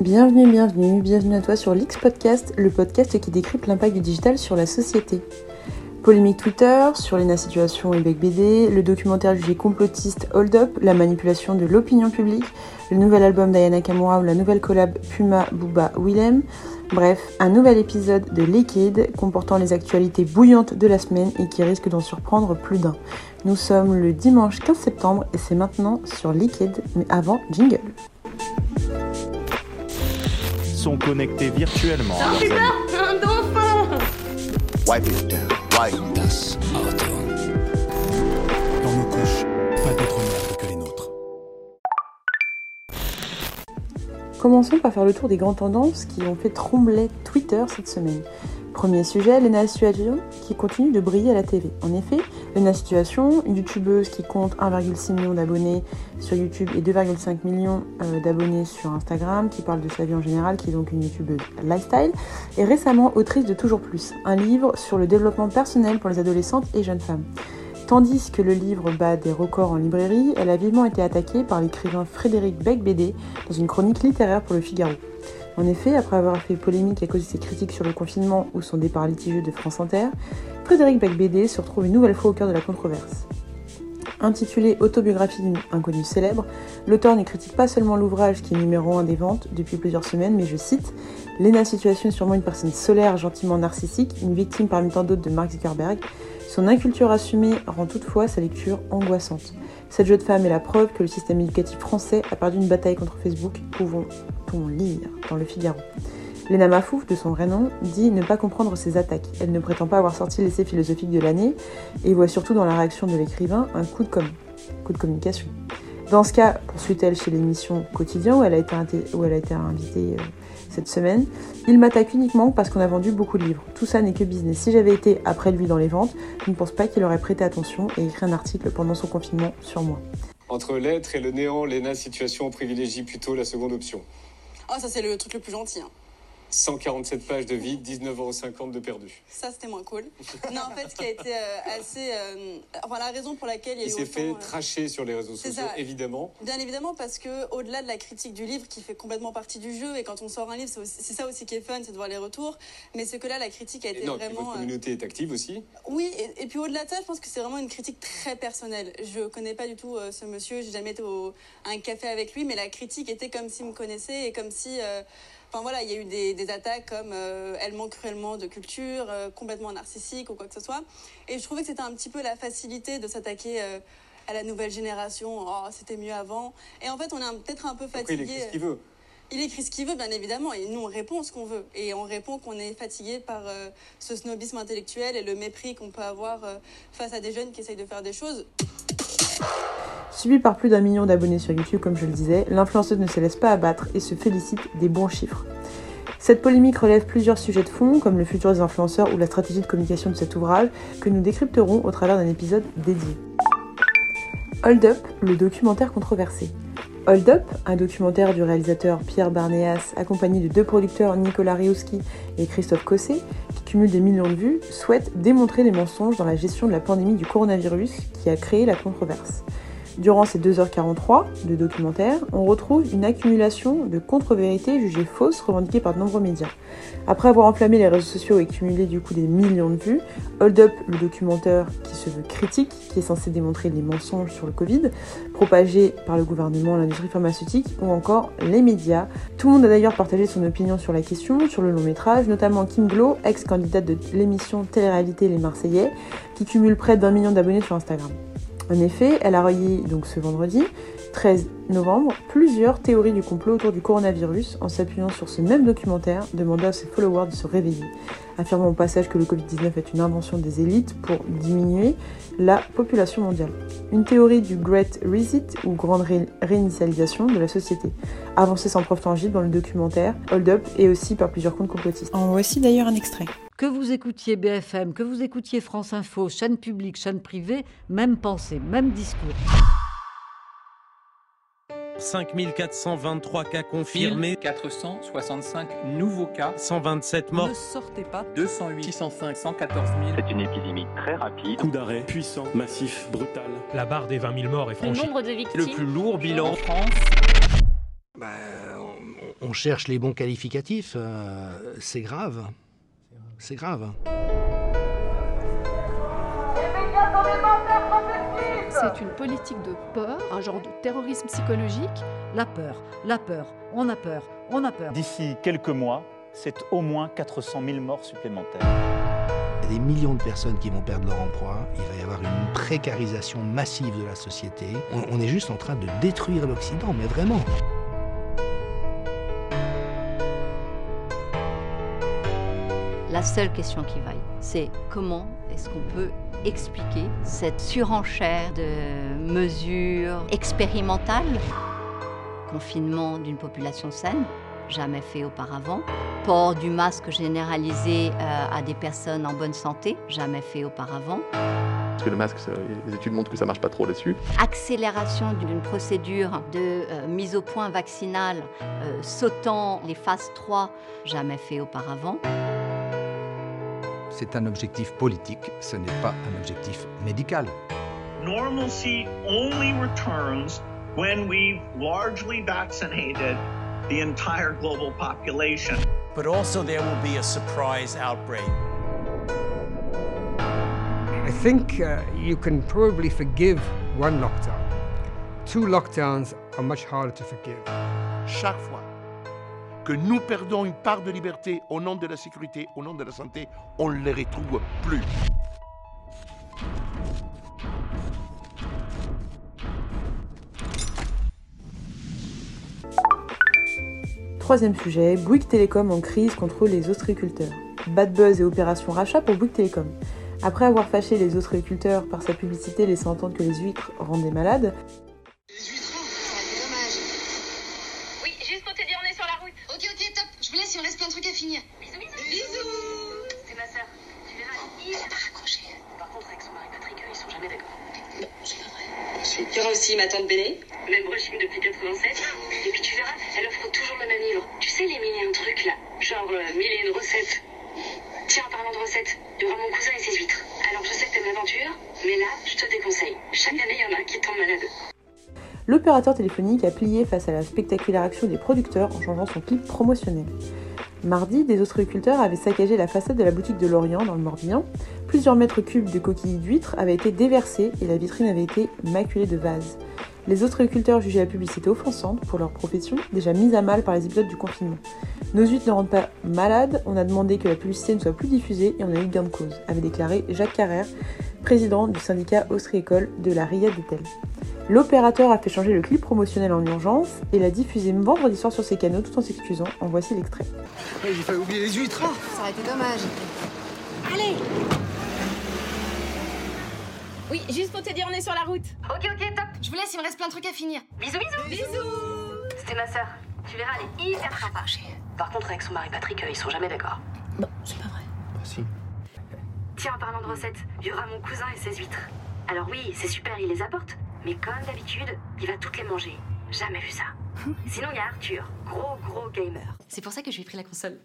Bienvenue, bienvenue, bienvenue à toi sur l'X Podcast, le podcast qui décrypte l'impact du digital sur la société. Polémique Twitter sur Lena Situation et Bec BD, le documentaire jugé complotiste Hold Up, la manipulation de l'opinion publique, le nouvel album d'Ayana Kamura ou la nouvelle collab Puma Booba Willem. Bref, un nouvel épisode de Liquid comportant les actualités bouillantes de la semaine et qui risque d'en surprendre plus d'un. Nous sommes le dimanche 15 septembre et c'est maintenant sur Liquid, mais avant jingle. Sont connectés virtuellement. Oh un dauphin Wipe it down. Wipe Das Auto. Dans nos couches, pas d'autre merde que les nôtres. Commençons par faire le tour des grandes tendances qui ont fait trembler Twitter cette semaine. Premier sujet, Lena Situation qui continue de briller à la TV. En effet, Lena Situation, une youtubeuse qui compte 1,6 million d'abonnés sur YouTube et 2,5 millions euh, d'abonnés sur Instagram, qui parle de sa vie en général, qui est donc une youtubeuse lifestyle, est récemment autrice de Toujours Plus, un livre sur le développement personnel pour les adolescentes et jeunes femmes. Tandis que le livre bat des records en librairie, elle a vivement été attaquée par l'écrivain Frédéric Beck-Bédé dans une chronique littéraire pour le Figaro. En effet, après avoir fait polémique à cause de ses critiques sur le confinement ou son départ litigieux de France Inter, Frédéric Beck-Bédé se retrouve une nouvelle fois au cœur de la controverse. Intitulé Autobiographie d'une inconnue célèbre, l'auteur ne critique pas seulement l'ouvrage qui est numéro 1 des ventes depuis plusieurs semaines, mais je cite Lena Situation est sûrement une personne solaire, gentiment narcissique, une victime parmi tant d'autres de Mark Zuckerberg. Son inculture assumée rend toutefois sa lecture angoissante. Cette jeune femme est la preuve que le système éducatif français a perdu une bataille contre Facebook, pouvons-on lire dans le Figaro. Lena Mafouf, de son vrai nom, dit ne pas comprendre ses attaques. Elle ne prétend pas avoir sorti l'essai philosophique de l'année et voit surtout dans la réaction de l'écrivain un coup de communication. Dans ce cas, poursuit-elle chez l'émission Quotidien où elle a été, invitée euh, cette semaine, il m'attaque uniquement parce qu'on a vendu beaucoup de livres. Tout ça n'est que business. Si j'avais été après lui dans les ventes, je ne pense pas qu'il aurait prêté attention et écrit un article pendant son confinement sur moi. Entre l'être et le néant, Lena Situation privilégie plutôt la seconde option. Ah, ça, c'est le truc le plus gentil. hein. 147 pages de vide, 19,50€ de perdu. Ça, c'était moins cool. non, en fait, ce qui a été euh, assez. euh, enfin, la raison pour laquelle il y a Il s'est fait euh, tracher sur les réseaux sociaux, ça. évidemment. Bien évidemment, parce que au-delà de la critique du livre, qui fait complètement partie du jeu, et quand on sort un livre, c'est ça aussi qui est fun, c'est de voir les retours. Mais ce que là, la critique a été Et non, puis vraiment. votre euh, communauté est active aussi. Oui, et, et puis au-delà de ça, je pense que c'est vraiment une critique très personnelle. Je connais pas du tout euh, ce monsieur, j'ai jamais été au, à un café avec lui, mais la critique était comme s'il me connaissait et comme si. Enfin voilà, il y a eu des, des attaques comme euh, elle manque cruellement de culture, euh, complètement narcissique ou quoi que ce soit. Et je trouvais que c'était un petit peu la facilité de s'attaquer euh, à la nouvelle génération. Oh, c'était mieux avant. Et en fait, on est peut-être un peu Après, il fatigué. écrit ce qu'il veut. Il écrit ce qu'il veut, bien évidemment, et nous on répond ce qu'on veut. Et on répond qu'on est fatigué par ce snobisme intellectuel et le mépris qu'on peut avoir face à des jeunes qui essayent de faire des choses. Suivi par plus d'un million d'abonnés sur YouTube, comme je le disais, l'influenceuse ne se laisse pas abattre et se félicite des bons chiffres. Cette polémique relève plusieurs sujets de fond, comme le futur des influenceurs ou la stratégie de communication de cet ouvrage, que nous décrypterons au travers d'un épisode dédié. Hold Up, le documentaire controversé. Hold Up, un documentaire du réalisateur Pierre Barnéas, accompagné de deux producteurs Nicolas Riouski et Christophe Cossé, qui cumulent des millions de vues, souhaite démontrer les mensonges dans la gestion de la pandémie du coronavirus qui a créé la controverse. Durant ces 2h43 de documentaire, on retrouve une accumulation de contre-vérités jugées fausses revendiquées par de nombreux médias. Après avoir enflammé les réseaux sociaux et cumulé du coup des millions de vues, Hold Up, le documentaire qui se veut critique, qui est censé démontrer les mensonges sur le Covid, propagés par le gouvernement, l'industrie pharmaceutique ou encore les médias. Tout le monde a d'ailleurs partagé son opinion sur la question, sur le long métrage, notamment Kim Glo, ex-candidate de l'émission télé-réalité Les Marseillais, qui cumule près d'un million d'abonnés sur Instagram. En effet, elle a relayé donc ce vendredi 13 novembre plusieurs théories du complot autour du coronavirus en s'appuyant sur ce même documentaire, demandant à ses followers de se réveiller, affirmant au passage que le Covid-19 est une invention des élites pour diminuer la population mondiale. Une théorie du Great Reset ou grande ré- réinitialisation de la société, avancée sans preuve tangible dans le documentaire Hold Up et aussi par plusieurs comptes complotistes. En voici d'ailleurs un extrait. Que vous écoutiez BFM, que vous écoutiez France Info, chaîne publique, chaîne privée, même pensée, même discours. 5423 cas confirmés, 465 nouveaux cas. 127 morts. Ne sortez pas. 208 605 114 000. C'est une épidémie très rapide. Coup d'arrêt, puissant, massif, brutal. La barre des 20 000 morts est Le franchie. nombre de victimes. Le plus lourd bilan. En France, Bah, on, on cherche les bons qualificatifs, euh, c'est grave. C'est grave. C'est une politique de peur, un genre de terrorisme psychologique. La peur, la peur, on a peur, on a peur. D'ici quelques mois, c'est au moins 400 000 morts supplémentaires. Il y a des millions de personnes qui vont perdre leur emploi. Il va y avoir une précarisation massive de la société. On, on est juste en train de détruire l'Occident, mais vraiment. La seule question qui vaille, c'est comment est-ce qu'on peut expliquer cette surenchère de mesures expérimentales Confinement d'une population saine, jamais fait auparavant. Port du masque généralisé euh, à des personnes en bonne santé, jamais fait auparavant. Parce que le masque, les études montrent que ça marche pas trop là-dessus. Accélération d'une procédure de euh, mise au point vaccinale euh, sautant les phases 3, jamais fait auparavant. C'est un objectif politique, ce n'est pas un objectif médical. Normalcy only returns when we've largely vaccinated the entire global population. But also there will be a surprise outbreak. I think uh, you can probably forgive one lockdown. Two lockdowns are much harder to forgive. Chaque fois que nous perdons une part de liberté au nom de la sécurité, au nom de la santé, on ne les retrouve plus. Troisième sujet, Bouygues Télécom en crise contre les ostréiculteurs. Bad buzz et opération rachat pour Bouygues Télécom. Après avoir fâché les ostréiculteurs par sa publicité laissant entendre que les huîtres rendaient malades, Oui, juste pour te dire, on est sur la route. Ok, ok, top. Je vous laisse, il en reste plein de trucs à finir. Bisous, bisous. Bisous. C'est ma soeur. Tu verras, elle est pas raccroché. Par contre, avec son mari Patrick, eux, ils sont jamais d'accord. Non, c'est pas vrai. Y aura aussi ma tante Bélé. Même régime depuis 87. Et puis tu verras, elle offre toujours le même livre. Tu sais, les mille et un trucs là. Genre euh, mille recettes. Tiens, en parlant de recettes, il y aura mon cousin et ses huîtres. Alors je sais que t'aimes l'aventure, mais là, je te déconseille. Chaque année, il y en a un qui tombe malade. L'opérateur téléphonique a plié face à la spectaculaire action des producteurs en changeant son clip promotionnel. Mardi, des ostréiculteurs avaient saccagé la façade de la boutique de Lorient dans le Morbihan. Plusieurs mètres cubes de coquilles d'huîtres avaient été déversés et la vitrine avait été maculée de vases. Les ostréiculteurs jugeaient la publicité offensante pour leur profession, déjà mise à mal par les épisodes du confinement. Nos huîtres ne rendent pas malades, on a demandé que la publicité ne soit plus diffusée et on a eu gain de cause, avait déclaré Jacques Carrère, président du syndicat ostréicole de la Riade d'Etel. L'opérateur a fait changer le clip promotionnel en urgence et l'a diffusé vendredi soir sur ses canaux tout en s'excusant. En voici l'extrait. J'ai failli oublier les huîtres. Ça aurait été dommage. Allez Oui, juste pour te dire, on est sur la route. Ok, ok, top. Je vous laisse, il me reste plein de trucs à finir. Bisous, bisous. Bisous. C'était ma sœur. Tu verras, elle est hyper sympa. Par contre, avec son mari Patrick, euh, ils sont jamais d'accord. Bon, c'est pas vrai. Bah si. Tiens, en parlant de recettes, il y aura mon cousin et ses huîtres. Alors oui, c'est super, il les apporte. Mais comme d'habitude, il va toutes les manger. Jamais vu ça. Sinon, il y a Arthur, gros gros gamer. C'est pour ça que je lui ai pris la console.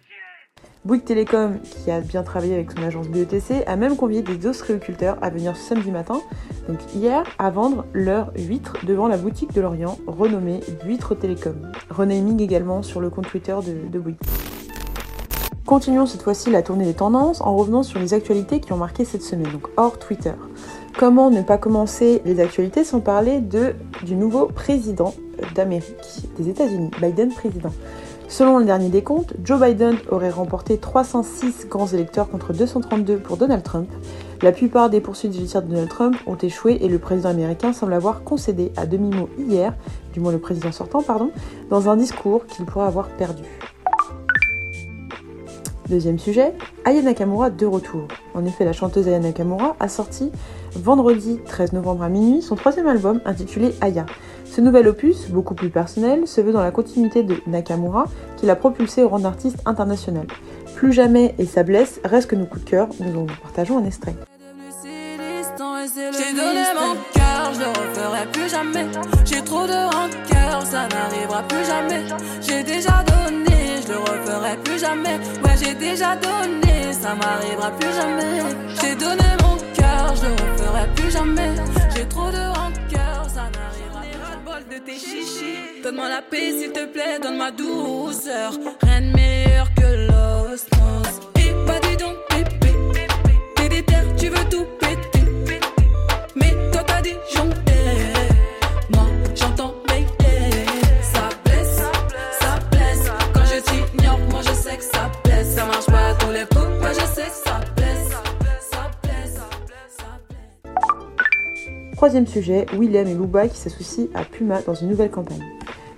Bouygues Télécom, qui a bien travaillé avec son agence BETC, a même convié des ostréiculteurs à venir ce samedi matin, donc hier, à vendre leurs huîtres devant la boutique de Lorient, renommée Huîtres Télécom. Renaming également sur le compte Twitter de, de Bouygues. Continuons cette fois-ci la tournée des tendances en revenant sur les actualités qui ont marqué cette semaine, donc hors Twitter. Comment ne pas commencer les actualités sans parler du nouveau président d'Amérique, des États-Unis, Biden président. Selon le dernier décompte, Joe Biden aurait remporté 306 grands électeurs contre 232 pour Donald Trump. La plupart des poursuites judiciaires de Donald Trump ont échoué et le président américain semble avoir concédé à demi-mot hier, du moins le président sortant, pardon, dans un discours qu'il pourrait avoir perdu. Deuxième sujet, Aya Nakamura de retour. En effet, la chanteuse Aya Nakamura a sorti vendredi 13 novembre à minuit son troisième album intitulé Aya. Ce nouvel opus, beaucoup plus personnel, se veut dans la continuité de Nakamura qui l'a propulsé au rang d'artiste international. Plus jamais et sa blesse reste que nos coups de cœur, nous en partageons un extrait. J'ai donné mon cœur, je le referai plus jamais. J'ai trop de rancœur, ça n'arrivera plus jamais. J'ai déjà donné, je le referai plus jamais. Ouais, j'ai déjà donné, ça m'arrivera plus jamais. J'ai donné mon cœur, je le referai plus jamais. J'ai trop de rancœur, ça n'arrivera plus parole de tes chichis. Donne-moi la paix, s'il te plaît, donne ma douceur. Rien de meilleur que l'osmose. Et pas dis donc, pépé. T'es déter, tu veux tout péter. Troisième sujet, Willem et Booba qui s'associent à Puma dans une nouvelle campagne.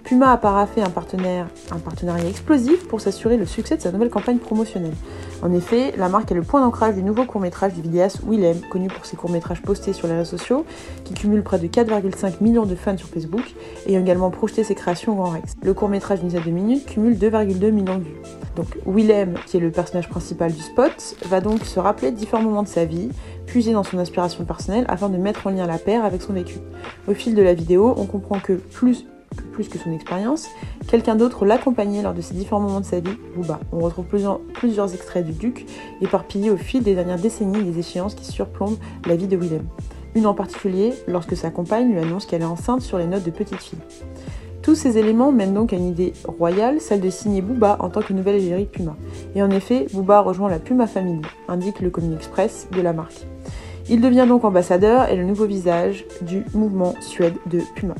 Puma a paraffé un, partenaire, partenariat explosif pour s'assurer le succès de sa nouvelle campagne promotionnelle. En effet, la marque est le point d'ancrage du nouveau court-métrage du vidéaste Willem, connu pour ses courts-métrages postés sur les réseaux sociaux, qui cumule près de 4,5 millions de fans sur Facebook, et a également projeté ses créations au Grand Rex. Le court-métrage d'une dizaine de minutes cumule 2,2 millions de vues. Donc Willem, qui est le personnage principal du spot, va donc se rappeler différents moments de sa vie, puiser dans son inspiration personnelle afin de mettre en lien la paire avec son vécu. Au fil de la vidéo, on comprend que plus plus que son expérience, quelqu'un d'autre l'accompagnait lors de ces différents moments de sa vie, Booba. On retrouve plusieurs, extraits du Duc, éparpillés au fil des dernières décennies des échéances qui surplombent la vie de Willem. Une en particulier, lorsque sa compagne lui annonce qu'elle est enceinte sur les notes de petite fille. Tous ces éléments mènent donc à une idée royale, celle de signer Booba en tant que nouvelle égérie Puma. Et en effet, Booba rejoint la Puma Family, indique le communiqué express de la marque. Il devient donc ambassadeur et le nouveau visage du mouvement Suède de Puma.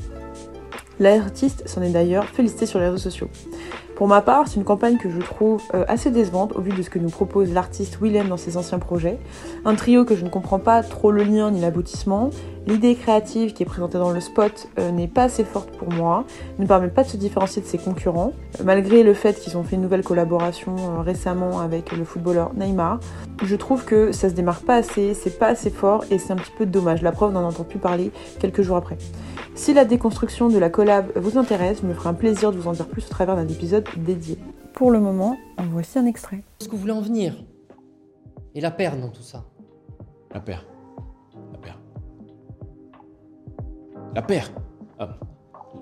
L'artiste s'en est d'ailleurs félicité sur les réseaux sociaux. Pour ma part, c'est une campagne que je trouve euh, assez décevante au vu de ce que nous propose l'artiste Willem dans ses anciens projets. Un trio que je ne comprends pas trop le lien ni l'aboutissement. L'idée créative qui est présentée dans le spot euh, n'est pas assez forte pour moi, ne permet pas de se différencier de ses concurrents, malgré le fait qu'ils ont fait une nouvelle collaboration euh, récemment avec le footballeur Neymar. Je trouve que ça se démarque pas assez, c'est pas assez fort et c'est un petit peu dommage. La preuve, on n'en entend plus parler quelques jours après. Si la déconstruction de la collab vous intéresse, je me ferai un plaisir de vous en dire plus au travers d'un épisode dédié. Pour le moment, en voici un extrait. Est-ce que vous voulez en venir? Et la paire dans tout ça? La paire. La paire Ah,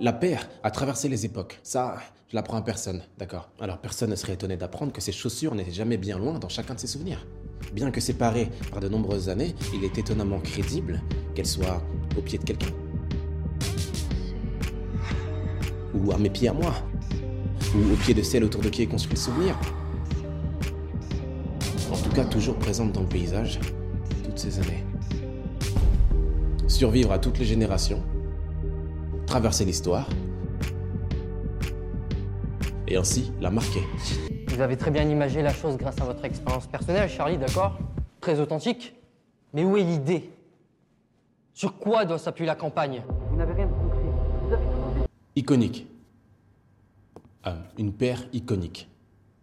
La paire a traversé les époques. Ça, je l'apprends à personne, d'accord Alors personne ne serait étonné d'apprendre que ces chaussures n'étaient jamais bien loin dans chacun de ses souvenirs. Bien que séparées par de nombreuses années, il est étonnamment crédible qu'elles soient au pied de quelqu'un. Ou à mes pieds à moi. Ou au pied de celle autour de qui est construit le souvenir. En tout cas, toujours présente dans le paysage, toutes ces années. Survivre à toutes les générations, traverser l'histoire, et ainsi la marquer. Vous avez très bien imagé la chose grâce à votre expérience personnelle, Charlie, d'accord? Très authentique. Mais où est l'idée? Sur quoi doit s'appuyer la campagne? Vous n'avez rien compris. Vous avez Iconique. Euh, une paire iconique.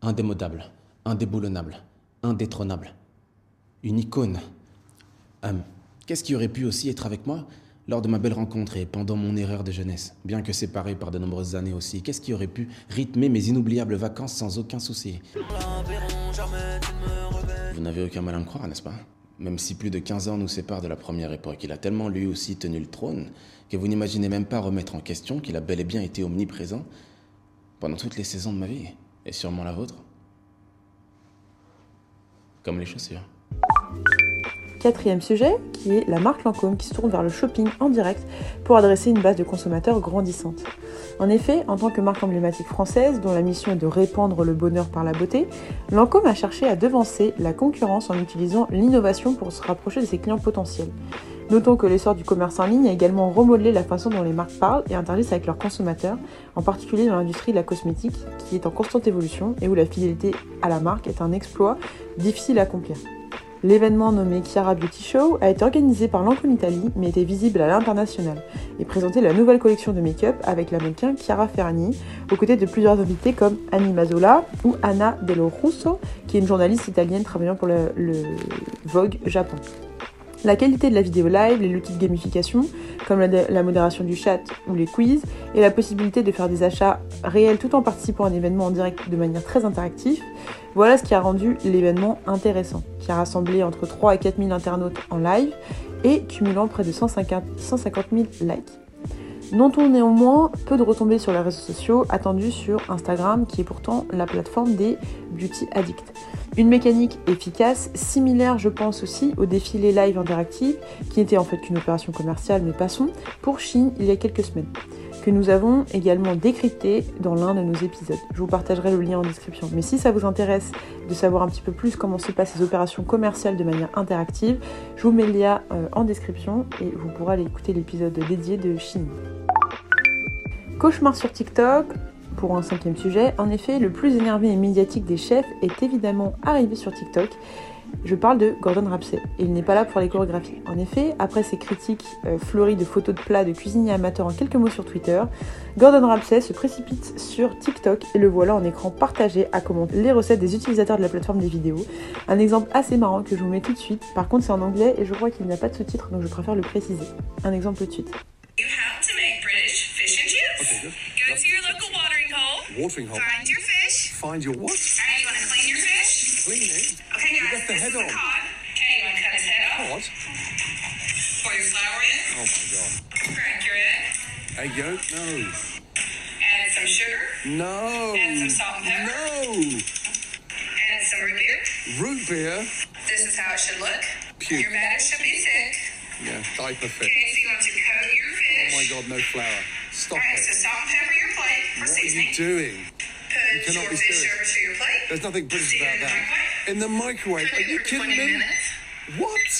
Indémodable. Indéboulonnable. Indétrônable. Une icône. Euh, Qu'est-ce qui aurait pu aussi être avec moi? Lors de ma belle rencontre et pendant mon erreur de jeunesse, bien que séparé par de nombreuses années aussi Qu'est-ce qui aurait pu rythmer mes inoubliables vacances sans aucun souci? Vous n'avez aucun mal à me croire, n'est-ce pas? Même si plus de 15 ans nous séparent de la première époque, il a tellement lui aussi tenu le trône que vous n'imaginez même pas remettre en question qu'il a bel et bien été omniprésent pendant toutes les saisons de ma vie, et sûrement la vôtre. Comme les chaussures. Quatrième sujet, qui est la marque Lancôme qui se tourne vers le shopping en direct pour adresser une base de consommateurs grandissante. En effet, en tant que marque emblématique française dont la mission est de répandre le bonheur par la beauté, Lancôme a cherché à devancer la concurrence en utilisant l'innovation pour se rapprocher de ses clients potentiels. Notons que l'essor du commerce en ligne a également remodelé la façon dont les marques parlent et interagissent avec leurs consommateurs, en particulier dans l'industrie de la cosmétique, qui est en constante évolution et où la fidélité à la marque est un exploit difficile à accomplir. L'événement nommé Chiara Beauty Show a été organisé par Lancôme Italie mais était visible à l'international et présentait la nouvelle collection de make-up avec l'américain Chiara Ferragni aux côtés de plusieurs invités comme Annie Mazzola ou Anna Dello Russo qui est une journaliste italienne travaillant pour le Vogue Japon. La qualité de la vidéo live, les outils de gamification, comme la, modération du chat ou les quiz, et la possibilité de faire des achats réels tout en participant à un événement en direct de manière très interactive, voilà ce qui a rendu l'événement intéressant, qui a rassemblé entre 3 et 4 000 internautes en live et cumulant près de 150, 150 000 likes. Notons néanmoins peu de retombées sur les réseaux sociaux attendus sur Instagram qui est pourtant la plateforme des beauty addicts. Une mécanique efficace, similaire je pense aussi au défilé live interactif qui n'était en fait qu'une opération commerciale mais passons pour Chine il y a quelques semaines. que nous avons également décrypté dans l'un de nos épisodes. Je vous partagerai le lien en description. Mais si ça vous intéresse de savoir un petit peu plus comment se passent ces opérations commerciales de manière interactive, je vous mets le lien euh, en description et vous pourrez aller écouter l'épisode dédié de Chine. Cauchemar sur TikTok, pour un cinquième sujet. En effet, le plus énervé et médiatique des chefs est évidemment arrivé sur TikTok. Je parle de Gordon Ramsay. Il n'est pas là pour les chorégraphies. En effet, après ses critiques euh, fleuries de photos de plats de cuisiniers amateurs en quelques mots sur Twitter, Gordon Ramsay se précipite sur TikTok et le voilà en écran partagé à commenter les recettes des utilisateurs de la plateforme des vidéos. Un exemple assez marrant que je vous mets tout de suite. Par contre, c'est en anglais et je crois qu'il n'y a pas de sous-titres, donc je préfère le préciser. Un exemple tout de suite. Watering hole. Find your fish. Find your what? Alright, you want to clean your fish? Clean it. Okay, guys, You left the this head is on. cod. Okay, you want to cut his head off? What? Pour your flour in. Oh my god. Crack your egg. Egg yolk? No. Add some sugar. No. Add some salt and pepper. No. Add some root beer. Root beer? This is how it should look. Puke. Your batter should be thick. Yeah, diaper fit. Okay, so you want to coat your fish. Oh my god, no flour. Stop Alright, it. so What are you doing? Put You cannot your be fish serious. over to your plate. There's nothing British about in that. microwave. In the microwave? Are you kidding 20 me? minutes. What?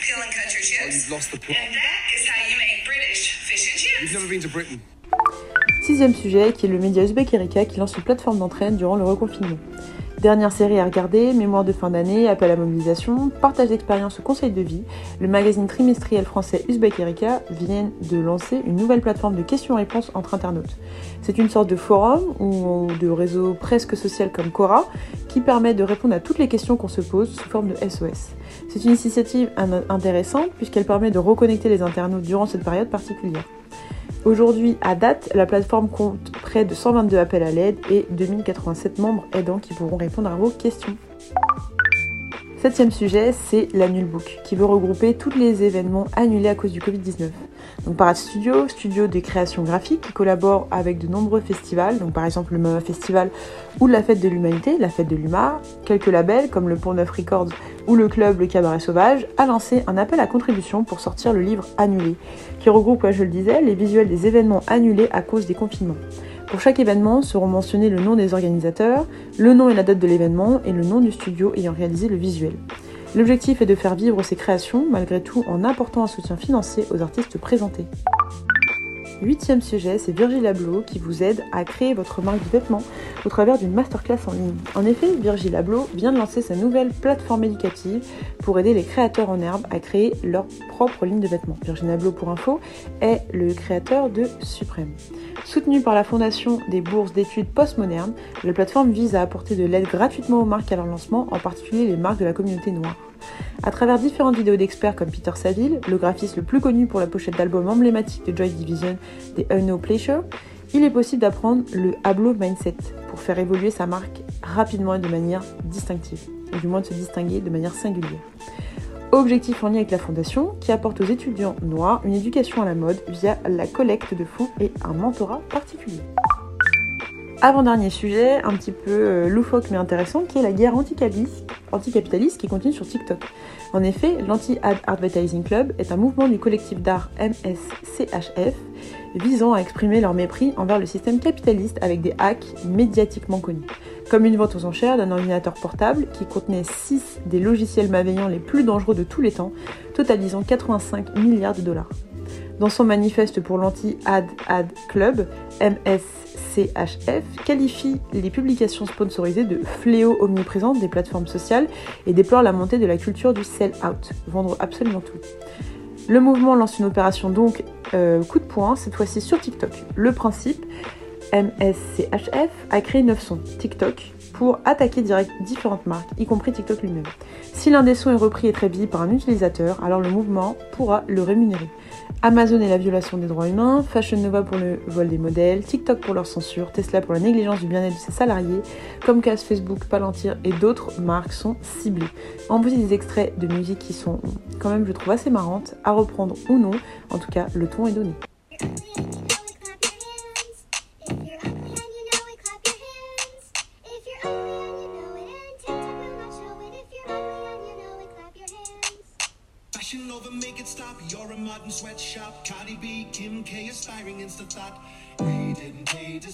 Peel and cut your Oh, chips. you've lost the plot. And that is how you make British fish and chips. You've never been to Britain. Sixième sujet, qui est le média Uzbek Erika qui lance une plateforme d'entraide durant le reconfinement. Dernière série à regarder, mémoire de fin d'année, appel à mobilisation, partage d'expériences ou conseils de vie, le magazine trimestriel français Uzbek Erika vient de lancer une nouvelle plateforme de questions-réponses entre internautes. C'est une sorte de forum ou de réseau presque social comme Quora qui permet de répondre à toutes les questions qu'on se pose sous forme de SOS. C'est une initiative in- intéressante puisqu'elle permet de reconnecter les internautes durant cette période particulière. Aujourd'hui, à date, la plateforme compte près de 122 appels à l'aide et 2087 membres aidants qui pourront répondre à vos questions. Septième sujet, c'est l'Annual Book, qui veut regrouper tous les événements annulés à cause du Covid-19. Donc Parade Studio, studio de création graphique qui collabore avec de nombreux festivals, donc par exemple le MAMA Festival ou la Fête de l'Humanité, la Fête de l'Humour, quelques labels comme le Pont Neuf Records ou le club Le Cabaret Sauvage, a lancé un appel à contribution pour sortir le livre Annulé, qui regroupe, je le disais, les visuels des événements annulés à cause des confinements. Pour chaque événement seront mentionnés le nom des organisateurs, le nom et la date de l'événement et le nom du studio ayant réalisé le visuel. L'objectif est de faire vivre ces créations malgré tout en apportant un soutien financier aux artistes présentés. Huitième sujet, c'est Virgil Abloh qui vous aide à créer votre marque de vêtements au travers d'une masterclass en ligne. En effet, Virgil Abloh vient de lancer sa nouvelle plateforme éducative pour aider les créateurs en herbe à créer leur propre ligne de vêtements. Virgil Abloh, pour info, est le créateur de Suprême. Soutenue par la Fondation des bourses d'études postmodernes, la plateforme vise à apporter de l'aide gratuitement aux marques à leur lancement, en particulier les marques de la communauté noire. À travers différentes vidéos d'experts comme Peter Saville, le graphiste le plus connu pour la pochette d'album emblématique de Joy Division des Unknown Pleasure, il est possible d'apprendre le Hablo Mindset pour faire évoluer sa marque rapidement et de manière distinctive, ou du moins de se distinguer de manière singulière. Objectif en lien avec la Fondation qui apporte aux étudiants noirs une éducation à la mode via la collecte de fonds et un mentorat particulier. Avant-dernier sujet, un petit peu euh, loufoque mais intéressant, qui est la guerre anticapitaliste, anticapitaliste qui continue sur TikTok. En effet, l'Anti-Ad Advertising Club est un mouvement du collectif d'art MSCHF visant à exprimer leur mépris envers le système capitaliste avec des hacks médiatiquement connus. Comme une vente aux enchères d'un ordinateur portable qui contenait 6 des logiciels malveillants les plus dangereux de tous les temps, totalisant 85 milliards de dollars. Dans son manifeste pour l'Anti-Ad Ad Club, MSCHF qualifie les publications sponsorisées de fléaux omniprésents des plateformes sociales et déplore la montée de la culture du sell-out, vendre absolument tout. Le mouvement lance une opération donc euh, coup de poing, cette fois-ci sur TikTok. Le principe, MSCHF a créé 9 sons TikTok pour attaquer direct différentes marques, y compris TikTok lui-même. Si l'un des sons est repris et très visible par un utilisateur, alors le mouvement pourra le rémunérer. Amazon et la violation des droits humains, Fashion Nova pour le vol des modèles, TikTok pour leur censure, Tesla pour la négligence du bien-être de ses salariés, Comcast, Facebook, Palantir et d'autres marques sont ciblées. En plus des extraits de musique qui sont quand même je trouve assez marrantes, à reprendre ou non, en tout cas le ton est donné.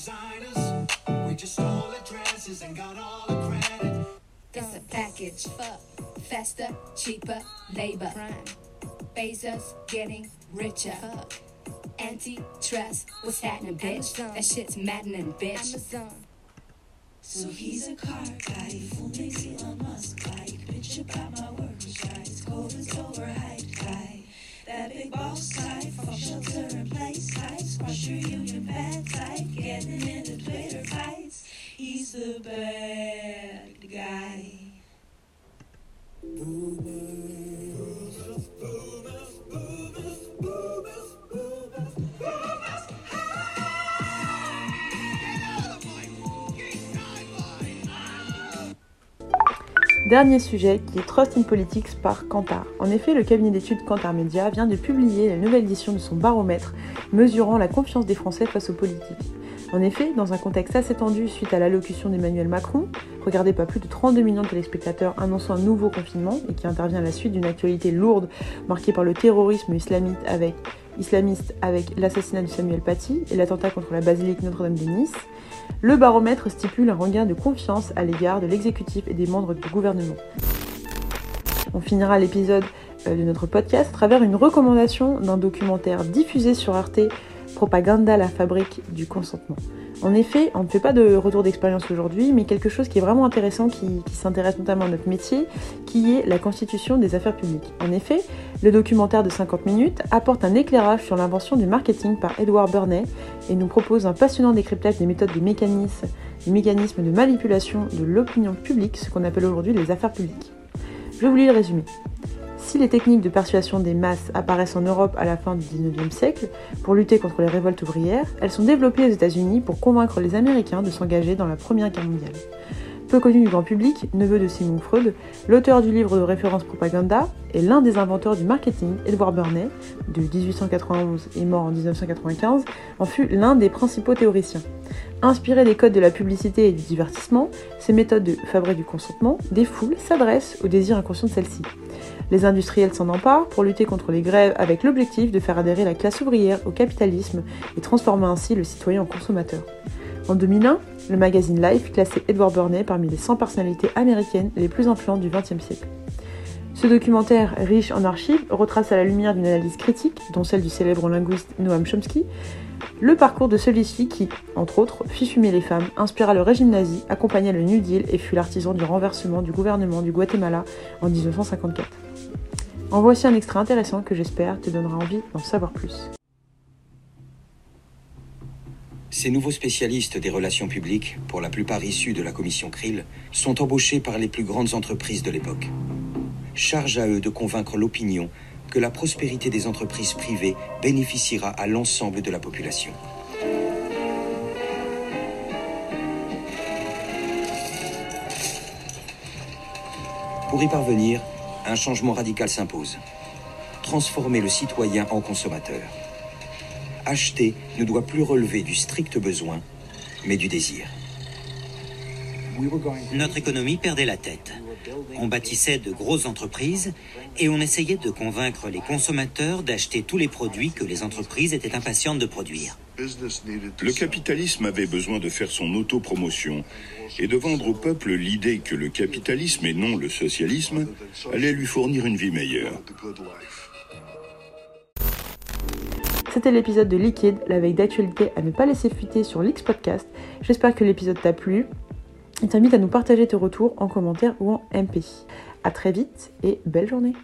Designers. We just stole their dresses and got all the credit. It's a package. Fuck. Faster, cheaper, labor. Prime. Bezos getting richer. Fuck. Antitrust, what's happening, bitch? That shit's maddening, bitch. So he's a car guy, full Macy Elon Musk like. Bitch about my work, workers' rights, COVID's overhyped guy. That big boss type, fuck shelter in place type. Squash your union bad type, getting into Twitter fights. He's the bad guy. Dernier sujet qui est Trust in Politics par Kantar. En effet, le cabinet d'études Kantar Media vient de publier la nouvelle édition de son baromètre mesurant la confiance des Français face aux politiques. En effet, dans un contexte assez tendu suite à l'allocution d'Emmanuel Macron, regardé par plus de 32 millions de téléspectateurs annonçant un nouveau confinement et qui intervient à la suite d'une actualité lourde marquée par le terrorisme islamiste avec, islamiste avec l'assassinat de Samuel Paty et l'attentat contre la basilique Notre-Dame de Nice, le baromètre stipule un regain de confiance à l'égard de l'exécutif et des membres du gouvernement. On finira l'épisode euh, de notre podcast à travers une recommandation d'un documentaire diffusé sur Arte, Propaganda, la fabrique du consentement. En effet, on ne fait pas de retour d'expérience aujourd'hui, mais quelque chose qui est vraiment intéressant, qui, s'intéresse notamment à notre métier, qui est la constitution des affaires publiques. En effet, le documentaire de 50 minutes apporte un éclairage sur l'invention du marketing par Edward Burney et nous propose un passionnant décryptage des méthodes des mécanismes, des mécanismes de manipulation de l'opinion publique, ce qu'on appelle aujourd'hui les affaires publiques. Je vous lis le résumé. Si les techniques de persuasion des masses apparaissent en Europe à la fin du 19e siècle pour lutter contre les révoltes ouvrières, elles sont développées aux États-Unis pour convaincre les Américains de s'engager dans la Première Guerre mondiale. Peu connu du grand public, neveu de Sigmund Freud, l'auteur du livre de référence Propaganda est l'un des inventeurs du marketing, Edward Burney, de 1891 et mort en 1995, en fut l'un des principaux théoriciens. Inspiré des codes de la publicité et du divertissement, ces méthodes de fabrique du consentement des foules s'adressent au désir inconscient de celle-ci. Les industriels s'en emparent pour lutter contre les grèves avec l'objectif de faire adhérer la classe ouvrière au capitalisme et transformer ainsi le citoyen en consommateur. En 2001, le magazine Life classait Edward Burney parmi les 100 personnalités américaines les plus influentes du XXe siècle. Ce documentaire, riche en archives, retrace à la lumière d'une analyse critique, dont celle du célèbre linguiste Noam Chomsky, le parcours de celui-ci qui, entre autres, fit fumer les femmes, inspira le régime nazi, accompagna le New Deal et fut l'artisan du renversement du gouvernement du Guatemala en 1954. En voici un extrait intéressant que j'espère te donnera envie d'en savoir plus. Ces nouveaux spécialistes des relations publiques, pour la plupart issus de la commission Krill, sont embauchés par les plus grandes entreprises de l'époque. Charge à eux de convaincre l'opinion que la prospérité des entreprises privées bénéficiera à l'ensemble de la population. Pour y parvenir, un changement radical s'impose. Transformer le citoyen en consommateur. Acheter ne doit plus relever du strict besoin, mais du désir. Notre économie perdait la tête. On bâtissait de grosses entreprises et on essayait de convaincre les consommateurs d'acheter tous les produits que les entreprises étaient impatientes de produire. Le capitalisme avait besoin de faire son autopromotion et de vendre au peuple l'idée que le capitalisme et non le socialisme allait lui fournir une vie meilleure. C'était l'épisode de Liquide, la veille d'actualité à ne pas laisser fuiter sur l'X Podcast. J'espère que l'épisode t'a plu. Et t'invite à nous partager tes retours en commentaire ou en MP. A très vite et belle journée